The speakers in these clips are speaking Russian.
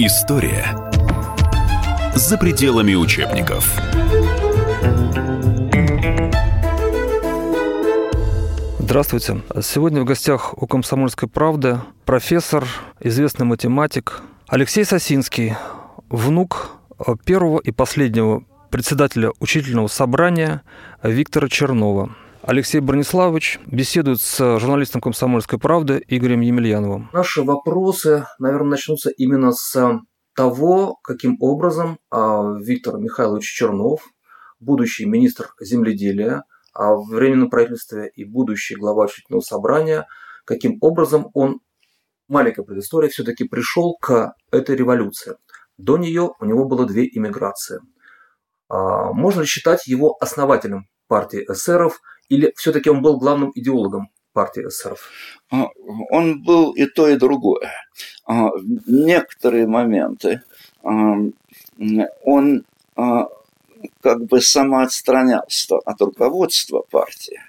История за пределами учебников. Здравствуйте. Сегодня в гостях у «Комсомольской правды» профессор, известный математик Алексей Сосинский, внук первого и последнего председателя учительного собрания Виктора Чернова. Алексей Брониславович беседует с журналистом «Комсомольской правды» Игорем Емельяновым. Наши вопросы, наверное, начнутся именно с того, каким образом а, Виктор Михайлович Чернов, будущий министр земледелия, а в Временном правительстве и будущий глава учительного собрания, каким образом он, маленькая предыстория, все-таки пришел к этой революции. До нее у него было две иммиграции. А, можно ли считать его основателем партии эсеров – или все-таки он был главным идеологом партии эсеров? А, он был и то, и другое. А, некоторые моменты а, он как бы самоотстранялся от руководства партии,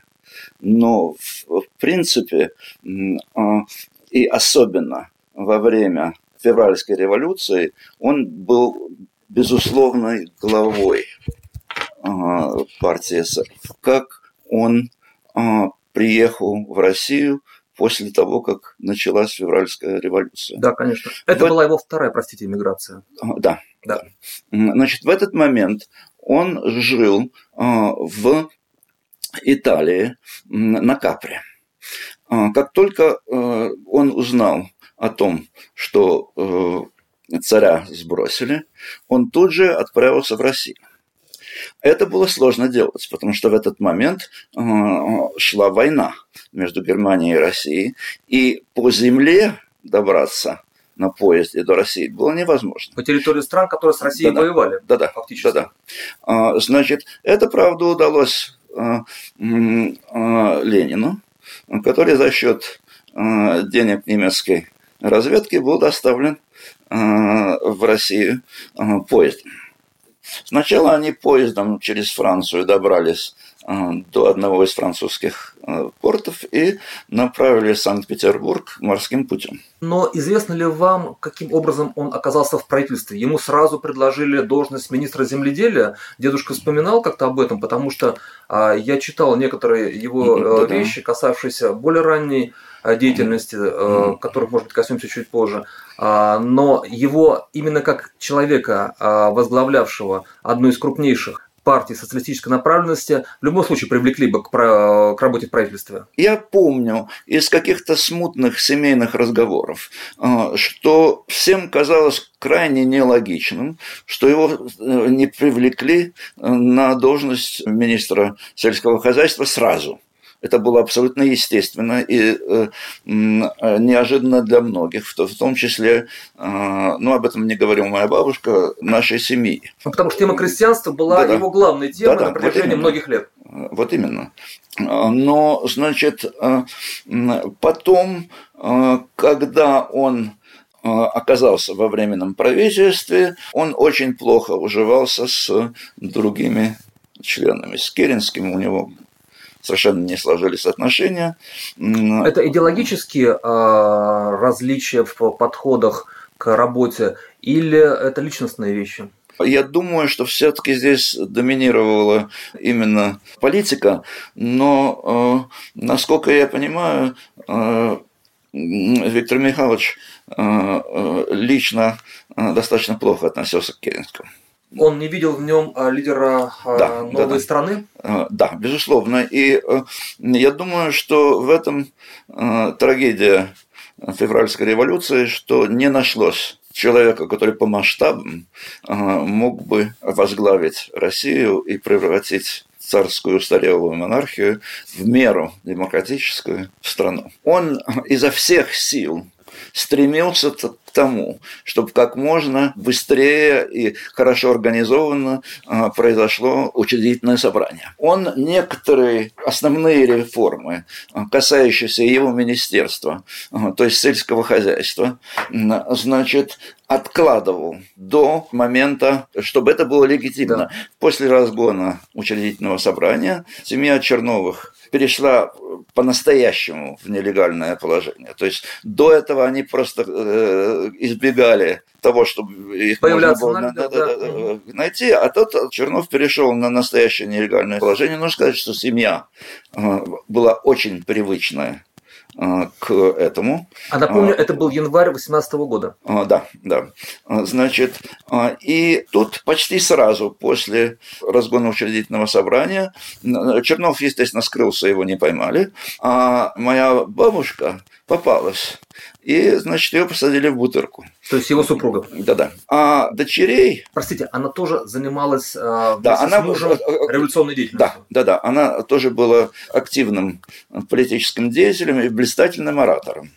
но в, принципе и особенно во время февральской революции он был безусловной главой партии эсеров, как он а, приехал в Россию после того, как началась февральская революция. Да, конечно. Это в... была его вторая, простите, иммиграция. А, да, да. Значит, в этот момент он жил а, в Италии на Капре. Как только а, он узнал о том, что э, царя сбросили, он тут же отправился в Россию. Это было сложно делать, потому что в этот момент э, шла война между Германией и Россией, и по земле добраться на поезде до России было невозможно. По территории стран, которые с Россией да, воевали. Да, да, фактически. Да, да. Значит, это, правда, удалось э, э, Ленину, который за счет денег немецкой разведки был доставлен в Россию поездом. Сначала они поездом через Францию добрались э, до одного из французских э, портов и направили Санкт-Петербург морским путем. Но известно ли вам, каким образом он оказался в правительстве? Ему сразу предложили должность министра земледелия. Дедушка вспоминал как-то об этом, потому что а, я читал некоторые его да, вещи, касавшиеся более ранней деятельности, mm-hmm. которых, может быть, коснемся чуть позже. А, но его именно как человека, а, возглавлявшего одну из крупнейших партий социалистической направленности в любом случае привлекли бы к, к работе в правительстве? Я помню из каких-то смутных семейных разговоров, что всем казалось крайне нелогичным, что его э, не привлекли на должность министра сельского хозяйства сразу – это было абсолютно естественно и э, э, неожиданно для многих, в, том числе, э, ну, об этом не говорила моя бабушка, нашей семьи. Ну, потому что тема крестьянства была да, его главной темой да, да, на протяжении вот многих лет. Вот именно. Но, значит, потом, когда он оказался во временном правительстве, он очень плохо уживался с другими членами. С Керенским у него совершенно не сложились отношения. Это идеологические а, различия в подходах к работе или это личностные вещи? Я думаю, что все-таки здесь доминировала именно политика, но, э, насколько я понимаю, э, Виктор Михайлович э, лично достаточно плохо относился к Керенскому. Он не видел в нем а, лидера а, да, новой да, да. страны? А, да, безусловно. И э, я думаю, что в этом э, трагедия февральской революции, что не нашлось человека, который по масштабам э, мог бы возглавить Россию и превратить царскую устарелую монархию в меру демократическую страну. Он изо всех сил стремился к тому, чтобы как можно быстрее и хорошо организованно а, произошло учредительное собрание. Он некоторые основные реформы, а, касающиеся его министерства, а, то есть сельского хозяйства, значит, откладывал до момента, чтобы это было легитимно. Да. После разгона учредительного собрания семья Черновых перешла по-настоящему в нелегальное положение. То есть до этого они просто э, избегали того, чтобы их Появляться можно было на, да, да, найти, а тот Чернов перешел на настоящее нелегальное положение. Нужно сказать, что семья э, была очень привычная к этому. А напомню, это был январь 2018 года. А, да, да. А, значит, и тут почти сразу после разгона учредительного собрания Чернов, естественно, скрылся, его не поймали, а моя бабушка попалась и, значит, ее посадили в бутырку. То есть его супруга. Да-да. А дочерей... Простите, она тоже занималась э, да, она, мужем революционной деятельностью? Да, да-да. Она тоже была активным политическим деятелем и блистательным оратором.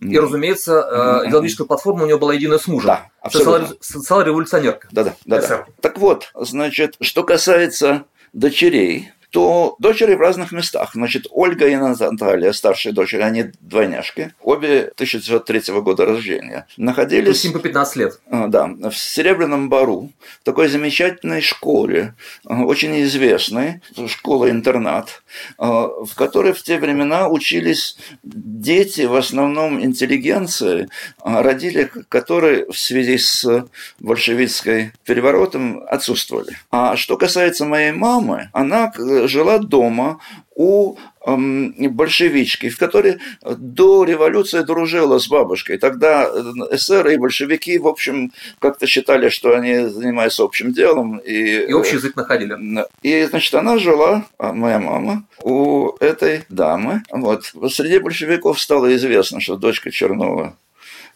И, разумеется, э, идеологическая платформа у нее была единая с мужем. Да, абсолютно. Социал-революционерка. Да-да. да. Так вот, значит, что касается дочерей, то дочери в разных местах. Значит, Ольга и Наталья, старшие дочери, они двойняшки, обе 1903 года рождения, находились... То по 15 лет. А, да, в Серебряном Бару, в такой замечательной школе, а, очень известной, школа-интернат, а, в которой в те времена учились дети, в основном интеллигенции, родители которые в связи с большевистской переворотом отсутствовали. А что касается моей мамы, она жила дома у эм, большевички, в которой до революции дружила с бабушкой. Тогда э, эсеры и большевики, в общем, как-то считали, что они занимаются общим делом. И, и общий язык находили. И, значит, она жила, а, моя мама, у этой дамы. Вот. Среди большевиков стало известно, что дочка Чернова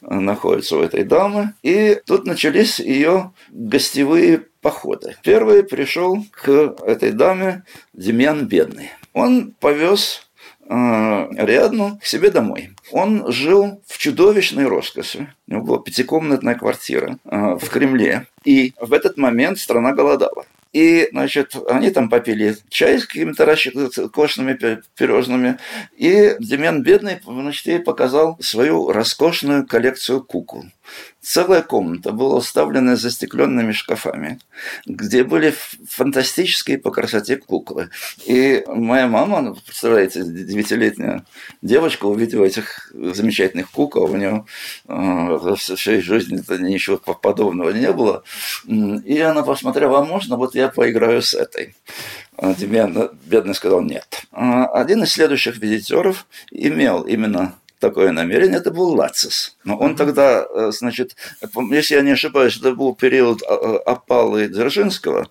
находится у этой дамы. И тут начались ее гостевые походы. Первый пришел к этой даме Демьян Бедный. Он повез э, Ариадну к себе домой. Он жил в чудовищной роскоши. У него была пятикомнатная квартира э, в Кремле. И в этот момент страна голодала. И, значит, они там попили чай с какими-то роскошными пирожными. И Демьян Бедный, значит, ей показал свою роскошную коллекцию кукол. Целая комната была уставлена застекленными шкафами, где были фантастические по красоте куклы. И моя мама, ну, представляете, девятилетняя девочка увидела этих замечательных кукол, у нее э, в всей жизни ничего подобного не было. И она посмотрела, а можно вот я поиграю с этой? Демьян бедный сказал нет. А один из следующих визитеров имел именно такое намерение, это был Лацис. Но он тогда, э, значит, если я не ошибаюсь, это был период а, а, опалы Дзержинского,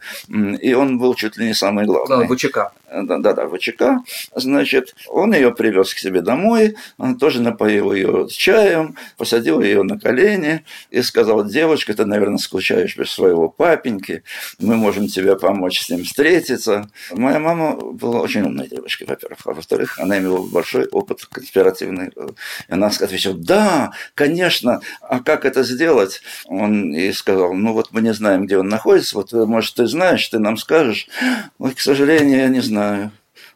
и он был чуть ли не самый главный. Да, ВЧК. Да-да, ВЧК. Значит, он ее привез к себе домой, он тоже напоил ее чаем, посадил ее на колени и сказал, девочка, ты, наверное, скучаешь без своего папеньки, мы можем тебе помочь с ним встретиться. Моя мама была очень умной девочкой, во-первых. А во-вторых, она имела большой опыт конспиративный. И она ответила, да, конечно, а как это сделать? Он ей сказал, ну вот мы не знаем, где он находится, вот может ты знаешь, ты нам скажешь. Ой, к сожалению, я не знаю.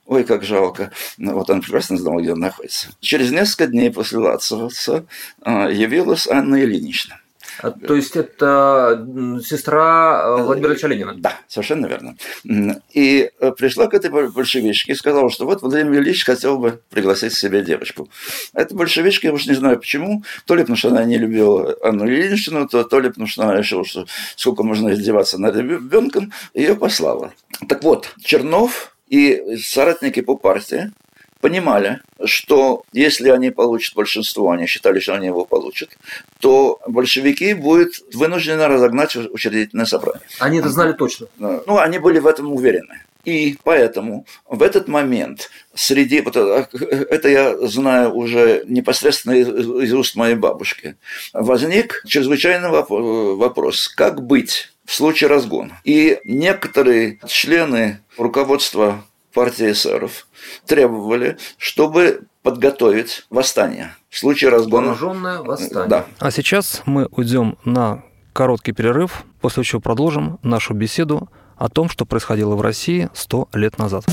Ой, как жалко. Ну, вот он прекрасно знал, где он находится. Через несколько дней после Лацевца а, явилась Анна Ильинична. А, то есть это сестра э, Владимира Ильича Ленина? Да, совершенно верно. И э, пришла к этой большевичке и сказала, что вот Владимир Ильич хотел бы пригласить себе девочку. Эта большевичка, я уж не знаю почему, то ли потому, что она не любила Анну Ильиничну, то, то ли потому, что она решила, что сколько можно издеваться над ребенком, ее послала. Так вот, Чернов и соратники по партии понимали, что если они получат большинство, они считали, что они его получат, то большевики будут вынуждены разогнать учредительное собрание. Они это знали точно? Ну, они были в этом уверены. И поэтому в этот момент среди, вот э, это я знаю уже непосредственно из уст моей бабушки, возник чрезвычайный вопрос, как быть в случае разгона. И некоторые члены руководства партии эсеров требовали, чтобы подготовить восстание в случае разгона. Вооруженное восстание. Да. А сейчас мы уйдем на короткий перерыв, после чего продолжим нашу беседу о том, что происходило в России сто лет назад.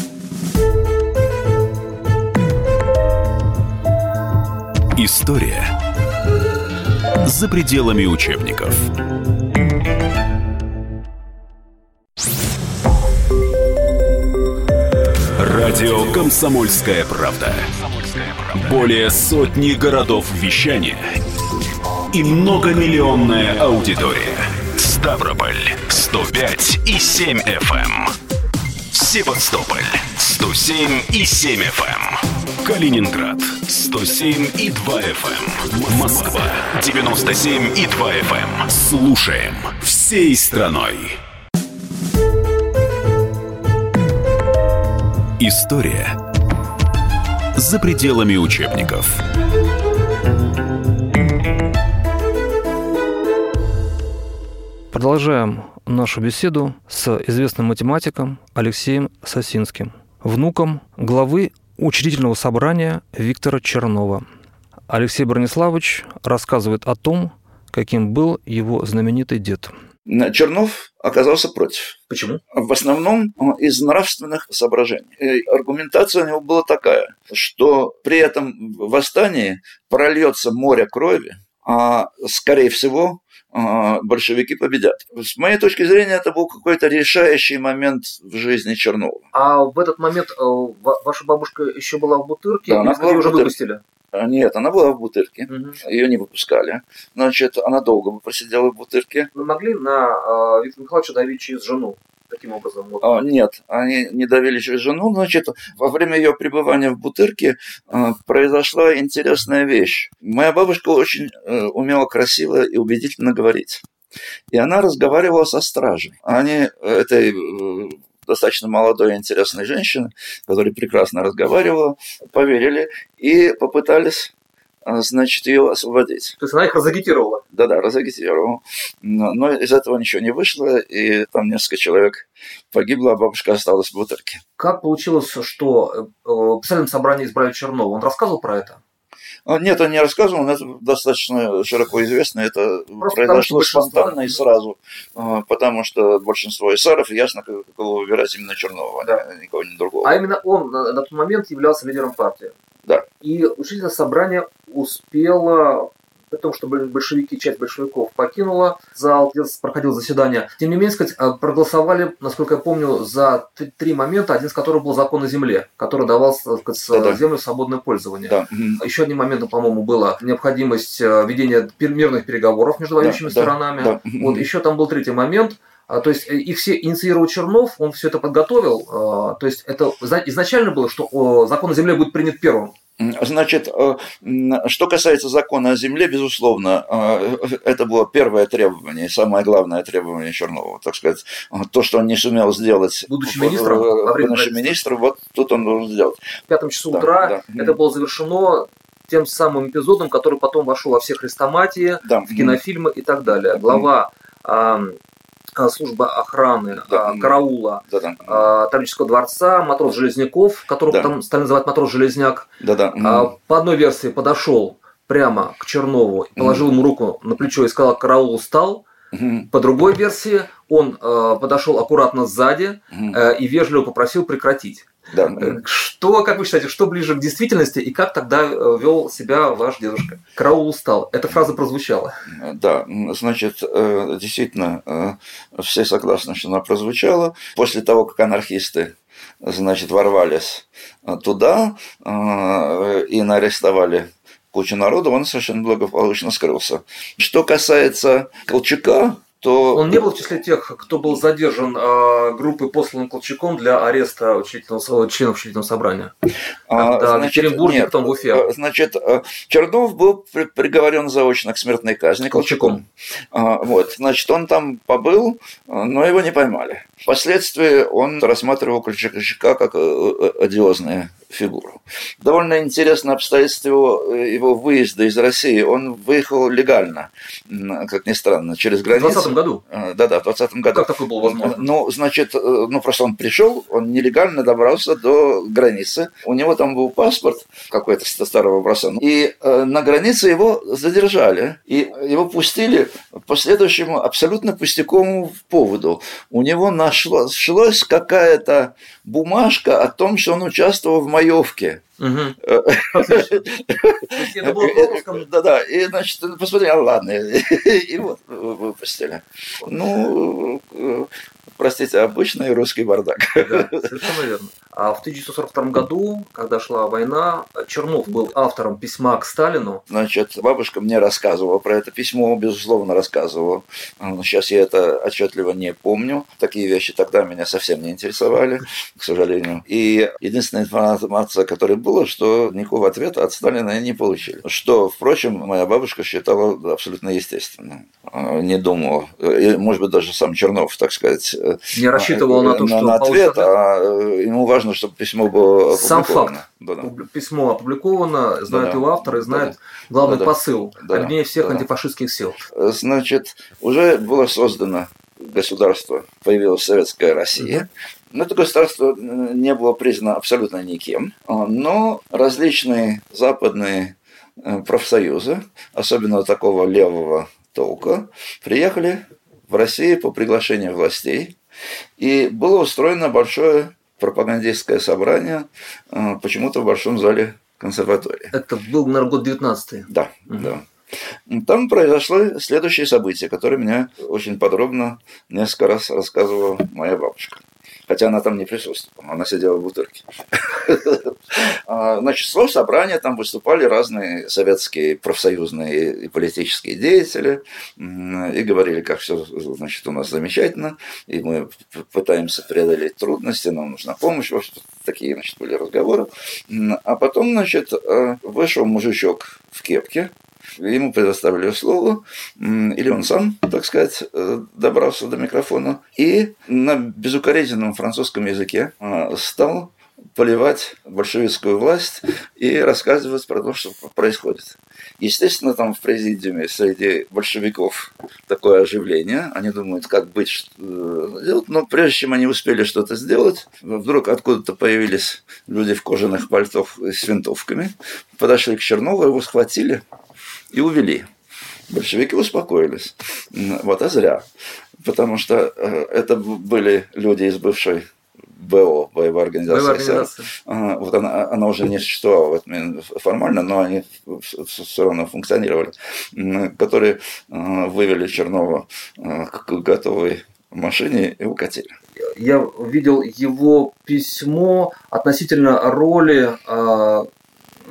История За пределами учебников. Радио «Комсомольская правда». Более сотни городов вещания и многомиллионная аудитория. Ставрополь 105 и 7 FM. Эм. Севастополь 107 и 7 FM. Эм. Калининград 107 и 2 FM. Эм. Москва 97 и 2 FM. Слушаем всей страной. История за пределами учебников. Продолжаем нашу беседу с известным математиком Алексеем Сосинским, внуком главы учредительного собрания Виктора Чернова. Алексей Брониславович рассказывает о том, каким был его знаменитый дед – Чернов оказался против. Почему? В основном э, из нравственных соображений. И аргументация у него была такая, что при этом восстании прольется море крови, а скорее всего э, большевики победят. С моей точки зрения, это был какой-то решающий момент в жизни Чернова. А в этот момент э, ваша бабушка еще была в Бутырке, да, она была уже выпустили? А, нет, она была в бутырке, угу. ее не выпускали. Значит, она долго бы просидела в бутырке. Вы могли на э, Виктора Михайловича давить через жену? Таким образом? Вот. А, нет, они не давили через жену. Значит, во время ее пребывания в Бутырке э, произошла интересная вещь. Моя бабушка очень э, умела красиво и убедительно говорить. И она разговаривала со стражей. Они этой э, достаточно молодой и интересной женщины, которая прекрасно разговаривала, поверили и попытались значит, ее освободить. То есть она их разагитировала? Да-да, разагитировала. Но, но из этого ничего не вышло, и там несколько человек погибло, а бабушка осталась в бутырке. Как получилось, что э, в писательном собрании избрали Чернова? Он рассказывал про это? А, нет, он не рассказывал, но это достаточно широко известно. Это Просто произошло спонтанно и сразу, а, потому что большинство эсеров ясно, кого выбирать именно Чернова, да. а никого не другого. А именно он на тот момент являлся лидером партии. Да. И учительное собрание успело при том, что большевики, часть большевиков покинула зал, где проходило заседание. Тем не менее, сказать, а, проголосовали, насколько я помню, за три момента, один из которых был закон о земле, который давал сказать, да, землю в свободное пользование. Да. Еще одним моментом, по-моему, была необходимость э, ведения мирных переговоров между воюющими да, сторонами. Да, да. Вот еще там был третий момент – то есть э, их все инициировал Чернов, он все это подготовил. А, то есть это изначально было, что закон о земле будет принят первым. Значит, э, что касается закона о земле, безусловно, э, это было первое требование, самое главное требование Чернова, так сказать, то, что он не сумел сделать. Будучи министром, будучи министром, вот тут он должен сделать. В пятом часу да, утра да. это было завершено тем самым эпизодом, который потом вошел во все хрестоматии, да. в кинофильмы и так далее. Глава а, служба охраны, да, а, караула, да, да. А, Таврического дворца, матрос Железняков, которого да. потом стали называть матрос Железняк, да, да. по одной версии подошел прямо к Чернову, положил ему руку на плечо и сказал, караул устал. По другой версии, он подошел аккуратно сзади и вежливо попросил прекратить. Да. Э, что, как вы считаете, что ближе к действительности и как тогда э, вел себя ваш дедушка? Караул устал. Эта фраза прозвучала. Да, значит, э, действительно, все согласны, что она прозвучала. После того, как анархисты значит, ворвались туда и арестовали кучу народу, он совершенно благополучно скрылся. Что касается Колчака, то... Он не был в числе тех, кто был задержан э, группой, посланным Колчаком для ареста учредительного, членов учредительного собрания. А, да, значит, в Екатеринбурге, нет, потом в Уфе. Э, значит, э, Чернов был приговорен заочно к смертной казни Колчаком. Колчаком. А, вот, значит, он там побыл, но его не поймали. Впоследствии он рассматривал Колчака как э, одиозное фигуру. Довольно интересное обстоятельство его, его выезда из России. Он выехал легально, как ни странно, через границу. В 20 году? А, да-да, в 20 году. Как такое было возможно? Ну, значит, э, ну просто он пришел, он нелегально добрался до границы. У него там был паспорт какой-то старого образца. И э, на границе его задержали. И его пустили по следующему абсолютно пустяковому поводу. У него нашлась какая-то бумажка о том, что он участвовал в маевке. Да-да, и, значит, посмотри, а ладно, и вот выпустили. Ну, простите, обычный русский бардак. Да, совершенно верно. А в 1942 году, когда шла война, Чернов был автором письма к Сталину. Значит, бабушка мне рассказывала про это письмо, безусловно, рассказывала. Сейчас я это отчетливо не помню. Такие вещи тогда меня совсем не интересовали, к сожалению. И единственная информация, которая была, что никакого ответа от Сталина не получили. Что, впрочем, моя бабушка считала абсолютно естественным. Не думала. И, может быть, даже сам Чернов, так сказать, не рассчитывал на то, что на ответ, а ему важно, чтобы письмо было Сам факт. Да, да. Письмо опубликовано, знает да, его автор и знает да, главный да, посыл, да, одни всех да. антифашистских сил. Значит, уже было создано государство, появилась советская Россия. Но это государство не было признано абсолютно никем. Но различные западные э, профсоюзы, особенно такого левого толка, приехали в России по приглашению властей. И было устроено большое пропагандистское собрание э, почему-то в Большом зале консерватории. Это был, наверное, год 19 Да, угу. да. Там произошло следующее событие, которое мне очень подробно несколько раз рассказывала моя бабушка хотя она там не присутствовала, она сидела в бутырке. А, значит, шло собрание, там выступали разные советские профсоюзные и политические деятели, и говорили, как все, значит, у нас замечательно, и мы пытаемся преодолеть трудности, нам нужна помощь, вот такие, значит, были разговоры. А потом, значит, э, вышел мужичок в кепке, ему предоставили слово, или он сам, так сказать, э, добрался до микрофона, и на безукоризненном французском языке э, стал поливать большевистскую власть и рассказывать про то, что происходит. Естественно, там в президиуме среди большевиков такое оживление. Они думают, как быть, э, делать. Но прежде чем они успели что-то сделать, вдруг откуда-то появились люди в кожаных пальтов с винтовками, подошли к Чернову, его схватили, и увели. Большевики успокоились. Вот, а зря. Потому что э, это были люди из бывшей БО, боевой организации. Боевая организация. Ага, вот она, она уже не существовала формально, но они все равно функционировали, которые э, вывели Чернова э, к готовой машине и укатили. Я видел его письмо относительно роли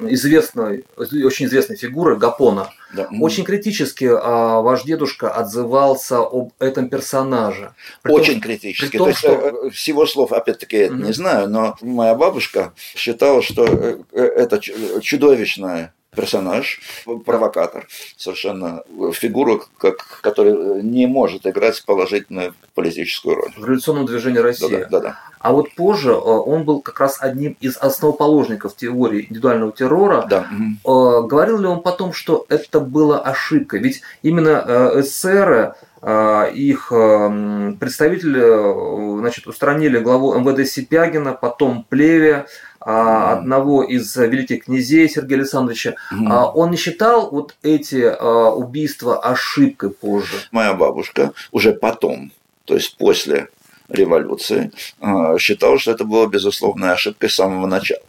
известной, очень известной фигуры Гапона. Да. Очень критически а, ваш дедушка отзывался об этом персонаже. При очень том, критически. При том, То есть, что... Э, всего слов, опять-таки, я угу. не знаю, но моя бабушка считала, что э, э, это чудовищное персонаж, провокатор, совершенно фигура, как, которая не может играть положительную политическую роль. В революционном движении России. Да, да, да. А вот позже э, он был как раз одним из основоположников теории индивидуального террора. Да. Э, говорил ли он потом, что это была ошибка? Ведь именно э, эсеры их представители значит, устранили главу МВД Сипягина, потом Плеве, одного из великих князей Сергея Александровича. Mm. Он не считал вот эти убийства ошибкой позже? Моя бабушка уже потом, то есть после революции, считала, что это было безусловной ошибкой с самого начала.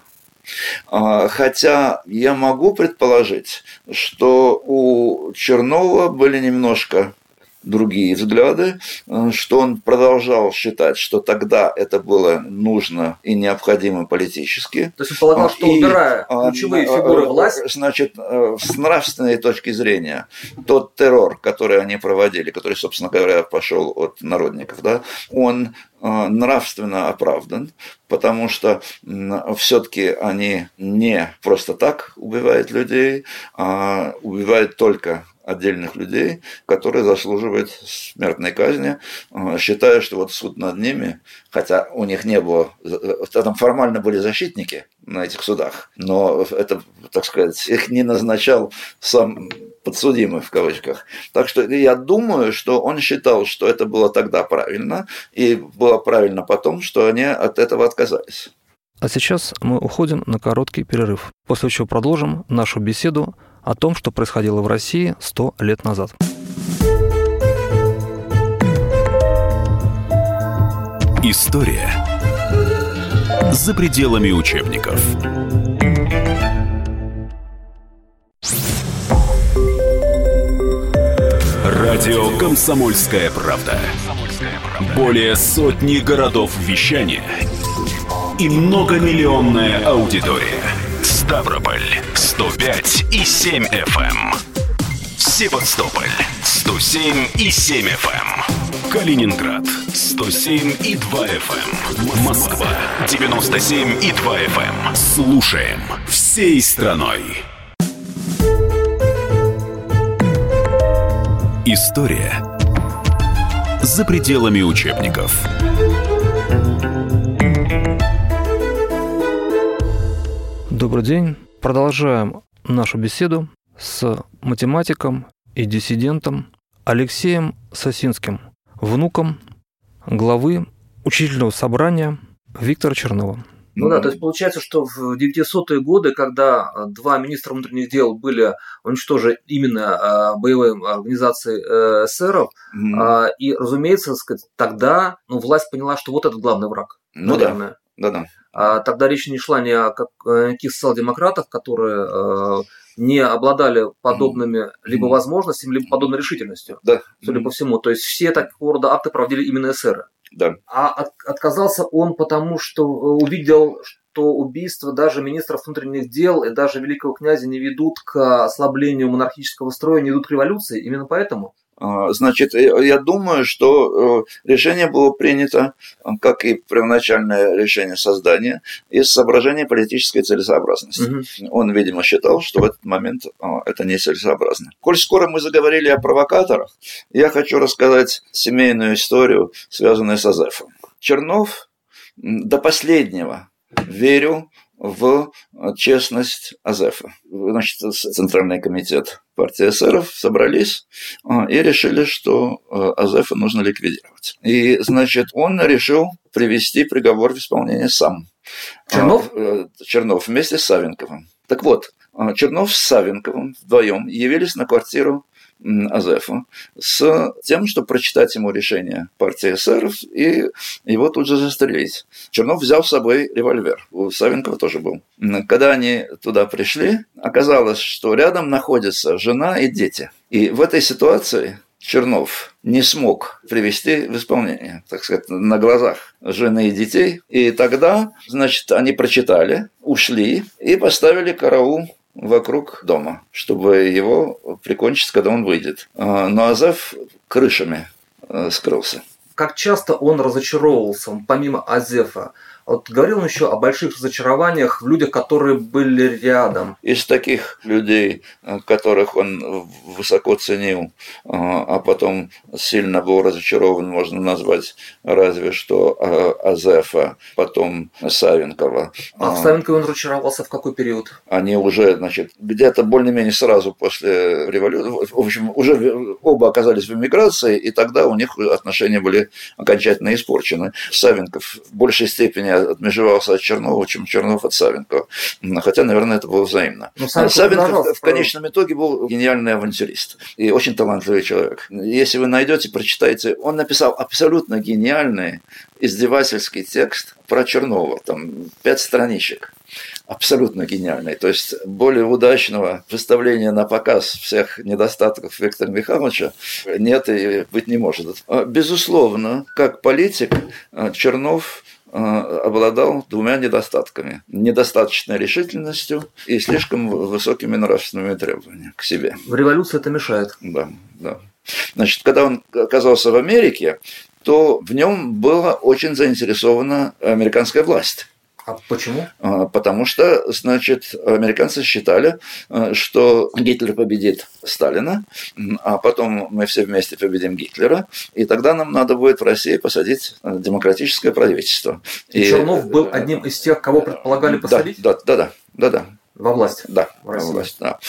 Хотя я могу предположить, что у Чернова были немножко другие взгляды, э, что он продолжал считать, что тогда это было нужно и необходимо политически. То есть он полагал, что и, убирая а, ключевые а, фигуры власти... Значит, э, с нравственной точки зрения, тот террор, который они проводили, который, собственно говоря, пошел от народников, да, он э, нравственно оправдан, потому что все-таки они не просто так убивают людей, а убивают только отдельных людей, которые заслуживают смертной казни, э, считая, что вот суд над ними, хотя у них не было, э, там формально были защитники на этих судах, но это, так сказать, их не назначал сам подсудимый в кавычках. Так что я думаю, что он считал, что это было тогда правильно, и было правильно потом, что они от этого отказались. А сейчас мы уходим на короткий перерыв, после чего продолжим нашу беседу о том, что происходило в России 100 лет назад. История за пределами учебников. Радио «Комсомольская правда». Более сотни городов вещания – и многомиллионная аудитория. Ставрополь 105 и 7 FM. Эм. Севастополь 107 и 7 FM. Эм. Калининград 107 и 2 FM. Эм. Москва 97 и 2 FM. Слушаем всей страной. История за пределами учебников. Добрый день. Продолжаем нашу беседу с математиком и диссидентом Алексеем Сосинским, внуком главы учительного собрания Виктора Чернова. Ну да, то есть получается, что в 900-е годы, когда а, два министра внутренних дел были уничтожены именно а, боевой организацией э, эсеров, mm-hmm. и, разумеется, тогда ну, власть поняла, что вот этот главный враг. Ну наверное. да, да, да. Тогда речь не шла ни о каких социал-демократах, которые э, не обладали подобными либо возможностями, либо подобной решительностью, да. судя по всему. То есть все такого рода акты проводили именно эсеры. Да. А от, отказался он потому, что э, увидел, что убийства даже министров внутренних дел и даже великого князя не ведут к ослаблению монархического строя, не ведут к революции. Именно поэтому? А, значит, я думаю, что э, решение было принято, как и первоначальное решение создания, из соображения политической целесообразности. Угу. Он, видимо, считал, что в этот момент а, это не целесообразно. Коль скоро мы заговорили о провокаторах, я хочу рассказать семейную историю, связанную с Азефом. Чернов до последнего верил в честность Азефа. Значит, Центральный комитет партии эсеров собрались а, и решили, что а, Азефа нужно ликвидировать. И, значит, он решил привести приговор в исполнение сам. Чернов? А, э, Чернов вместе с Савенковым. Так вот, Чернов с Савенковым вдвоем явились на квартиру Азефа с тем, чтобы прочитать ему решение партии эсеров и его тут же застрелить. Чернов взял с собой револьвер. У Савенкова тоже был. Когда они туда пришли, оказалось, что рядом находятся жена и дети. И в этой ситуации Чернов не смог привести в исполнение, так сказать, на глазах жены и детей. И тогда, значит, они прочитали, ушли и поставили караул вокруг дома, чтобы его прикончить, когда он выйдет. А, но Азеф крышами э, скрылся. Как часто он разочаровывался, помимо Азефа? Вот говорил он еще о больших разочарованиях в людях, которые были рядом. Из таких людей, э, которых он высоко ценил, э, а потом сильно был разочарован, можно назвать разве что э, Азефа, потом Савенкова. А в Савенкове он разочаровался в какой период? Они уже, значит, где-то более-менее сразу после революции, в общем, уже оба оказались в эмиграции, и тогда у них отношения были окончательно испорчены. Савенков в большей степени отмежевался от Чернова, чем Чернов от Савенкова. Хотя, наверное, это было взаимно. Но Савенков в конечном итоге был гениальный авантюрист и очень талантливый человек. Если вы найдете, прочитайте, он написал абсолютно гениальный издевательский текст про Чернова, там пять страничек абсолютно гениальный. То есть более удачного выставления на показ всех недостатков Виктора Михайловича нет и быть не может. Безусловно, как политик Чернов Э, обладал двумя недостатками. Недостаточной решительностью и слишком высокими нравственными требованиями к себе. В революции это мешает. Да, да. Значит, когда он оказался в Америке, то в нем была очень заинтересована американская власть. А почему? А, потому что, значит, американцы считали, э, что Гитлер победит Сталина, а потом мы все вместе победим Гитлера, и тогда нам надо будет в России посадить э, демократическое правительство. И, и Чернов был одним из тех, кого предполагали посадить? Да, да, да, да, да. Во власть. Да, во власть, да.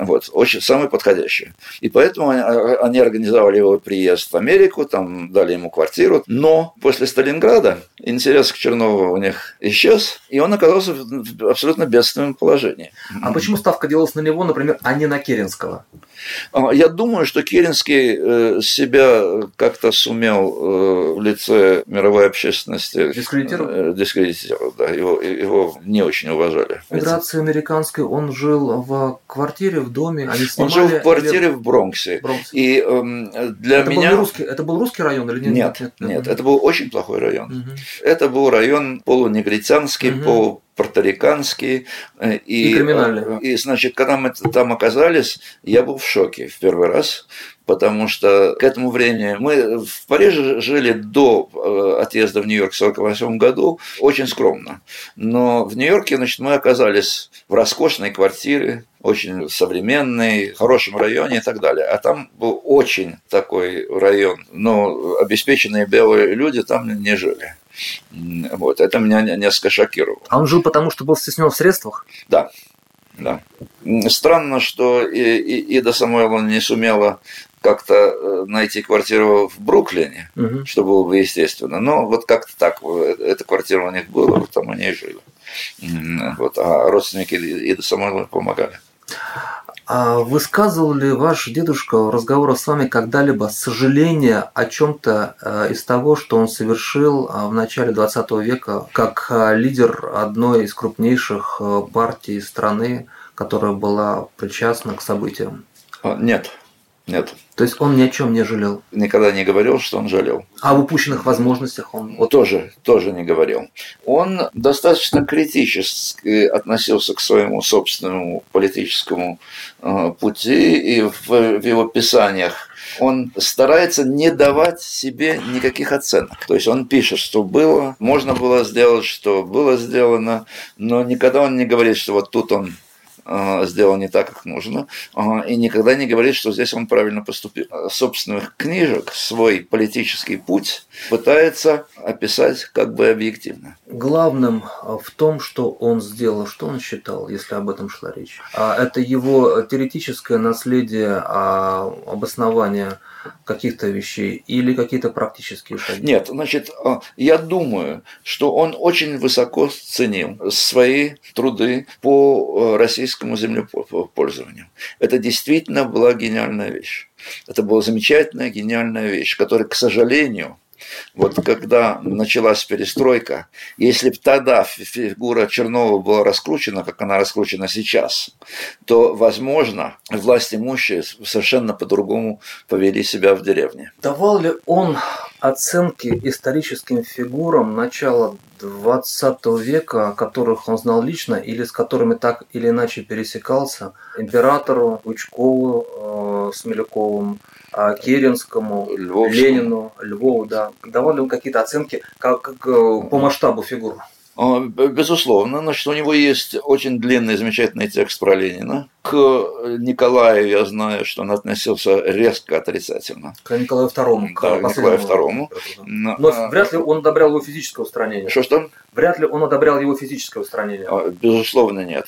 Вот, очень самый подходящий. И поэтому они организовали его приезд в Америку, там дали ему квартиру. Но после Сталинграда интерес к Чернову у них исчез, и он оказался в абсолютно бедственном положении. А почему ставка делалась на него, например, а не на Керенского? А, я думаю, что Керенский э, себя как-то сумел э, в лице мировой общественности дискредитировать. Дискредитировать, да. Его, его не очень уважали. Миграция американской, он жил в квартире, в доме, они Он жил в квартире в Бронксе. Бронксе. И эм, для это меня... Был русский, это был русский район или нет? Нет, нет, нет, это был очень плохой район. Мгм. Это был район полунегритянский, Мгм. полупорториканский. Э, И, И криминальный. э, И, значит, когда мы там оказались, я был в шоке в первый раз, потому что к этому времени мы в Париже жили до э, отъезда в Нью-Йорк в 1948 году очень скромно. Но в Нью-Йорке, значит, мы оказались в роскошной квартире, очень современный, в хорошем районе и так далее. А там был очень такой район, но обеспеченные белые люди там не жили. Вот, это меня не- несколько шокировало. А он жил потому, что был стеснен в средствах? Да, да. Странно, что и, и- Ида Самойловна не сумела как-то э, найти квартиру в Бруклине, Мгм. что было бы естественно. Но вот как-то так, э, эта квартира у них была, вот там они и жили. Вот, а родственники Иды Самойловны помогали. А высказывал ли ваш дедушка в разговорах с вами когда-либо сожаление о чем-то э, из того, что он совершил э, в начале 20 века как э, лидер одной из крупнейших партий страны, которая была причастна к событиям? А, Нет, нет. То есть он ни о чем не жалел. Никогда не говорил, что он жалел. А в упущенных возможностях он Вот тоже, тоже не говорил. Он достаточно критически относился к своему собственному политическому э, пути и в, в его писаниях он старается не давать себе никаких оценок. То есть он пишет, что было, можно было сделать, что было сделано, но никогда он не говорит, что вот тут он э, сделал не так, как нужно, э, и никогда не говорит, что здесь он правильно поступил. Собственных книжек свой политический путь пытается описать как бы объективно. Главным а, в том, что он сделал, что он считал, если об этом шла речь. А Это его теоретическое наследие, а, обоснование каких-то вещей или какие-то практические шаги? Нет, значит, я думаю, что он очень высоко ценил свои труды по российскому землепользованию. Это действительно была гениальная вещь. Это была замечательная, гениальная вещь, которая, к сожалению, вот когда началась перестройка, если бы тогда фи- фигура Чернова была раскручена, как она раскручена сейчас, то, возможно, власть имущие совершенно по-другому повели себя в деревне. Давал ли он оценки историческим фигурам начала 20 века, которых он знал лично или с которыми так или иначе пересекался? Императору, Лучкову, э, Смоляковым, а, Керенскому, Львовскому. Ленину, Львову, да. Давал ли он какие-то оценки как, как, э, по масштабу фигур? А, Безусловно, значит, у него есть очень длинный, замечательный текст про Ленина. К Николаю я знаю, что он относился резко отрицательно. К Николаю II. к Да, Николаю II. императору. Но, Но а, вряд ли он одобрял его физическое устранение. Что что? Вряд ли он одобрял его физическое устранение. А, Безусловно, нет.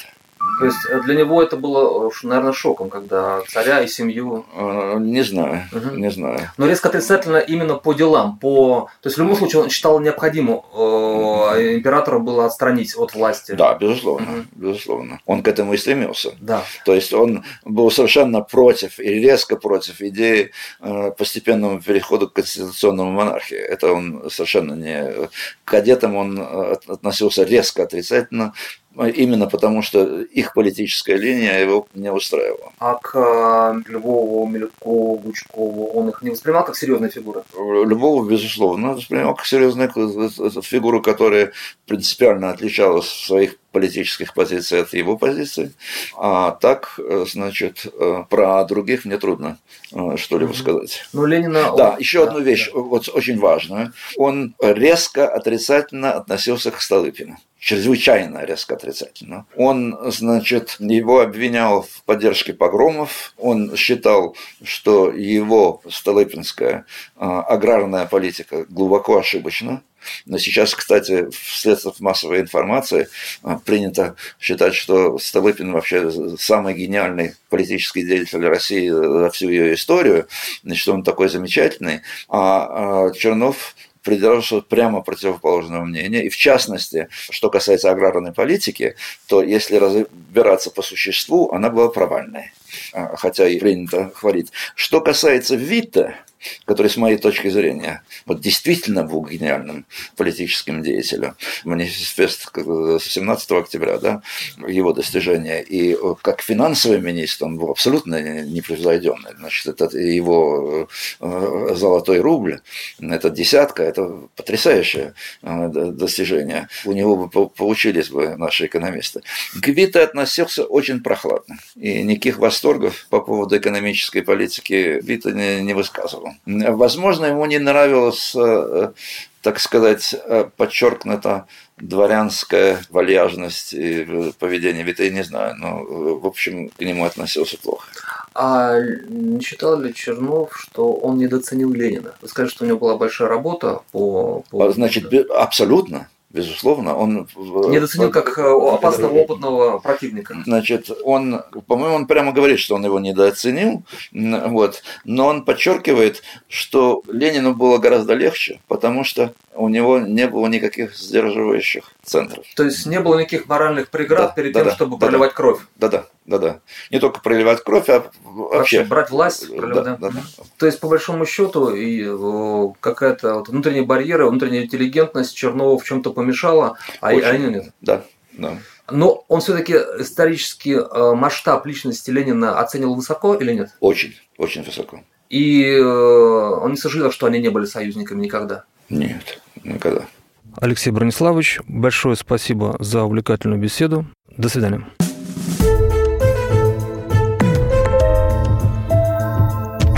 То есть э, для него это было, уж, наверное, шоком, когда царя и семью. А, Не знаю, Мгм. не знаю. Но резко отрицательно именно по делам, по. То есть в любом случае он считал необходимым э, императора было отстранить от власти. Да, безусловно, Мгм. безусловно. Он к этому и стремился. Да. То есть он был совершенно против и резко против идеи э, постепенного перехода к конституционному монархии. Это он совершенно не... К кадетам он э, от- относился резко отрицательно, э, именно потому что их политическая линия его не устраивала. А к э, Львову, Мелькову, Гучкову он их не воспринимал как серьезные фигуры. Любого, безусловно, воспринимал как серьезную фигуру, которая принципиально отличалась в своих политических позиций от его позиций. А так, э, значит, э, про других мне трудно э, что-либо сказать. Но Ленина. Да, он- еще одну вещь, да. вот очень важную. Он резко отрицательно относился к Столыпину. Чрезвычайно резко отрицательно. Он, значит, его обвинял в поддержке погромов. Он считал, что его столыпинская аграрная политика глубоко ошибочна. Но сейчас, кстати, в средствах массовой информации а, принято считать, что Столыпин вообще самый гениальный политический деятель России за всю ее историю, значит, он такой замечательный, а а Чернов придерживался прямо противоположного мнения. И в частности, что касается аграрной политики, то если разбираться по существу, она была провальной. А, Хотя и принято хвалить. Что касается Витте, который, с моей точки зрения, вот действительно был гениальным политическим деятелем. Манифест 17 октября, да, его достижения. И как финансовый министр он был абсолютно непревзойденный. Значит, это его э, золотой рубль, это десятка, это потрясающее э, достижение. У него бы получились бы наши экономисты. К Вита относился очень прохладно. И никаких восторгов по поводу экономической политики Вита не, не Возможно, ему не нравилось, э, так сказать, подчеркнуто дворянская вальяжность и поведение Вита, я не знаю, но, в общем, к нему относился плохо. А не считал ли Чернов, что он недооценил Ленина? Вы скажете, что у него была большая работа по... по... А, значит, абсолютно. Безусловно, он... Недооценил как э, опасного опытного противника. Значит, он, по-моему, он прямо говорит, что он его недооценил, вот, но он подчеркивает, что Ленину было гораздо легче, потому что у него не было никаких сдерживающих центров. То есть не было никаких моральных преград да, перед да, тем, да, чтобы да, проливать да, кровь. Да-да, да-да. Не только проливать кровь, а вообще, вообще брать власть. Проливать, да, да. Да, да. То есть по большому счету и какая-то вот внутренняя барьера, внутренняя интеллигентность Чернова в чем-то помешала, а Очень. а нет. Да, да. Но он все-таки исторический э, масштаб личности Ленина оценил высоко или нет? Очень, очень высоко. И э, он не сожалел, что они не были союзниками никогда. Нет, никогда. Алексей Брониславович, большое спасибо за увлекательную беседу. До свидания.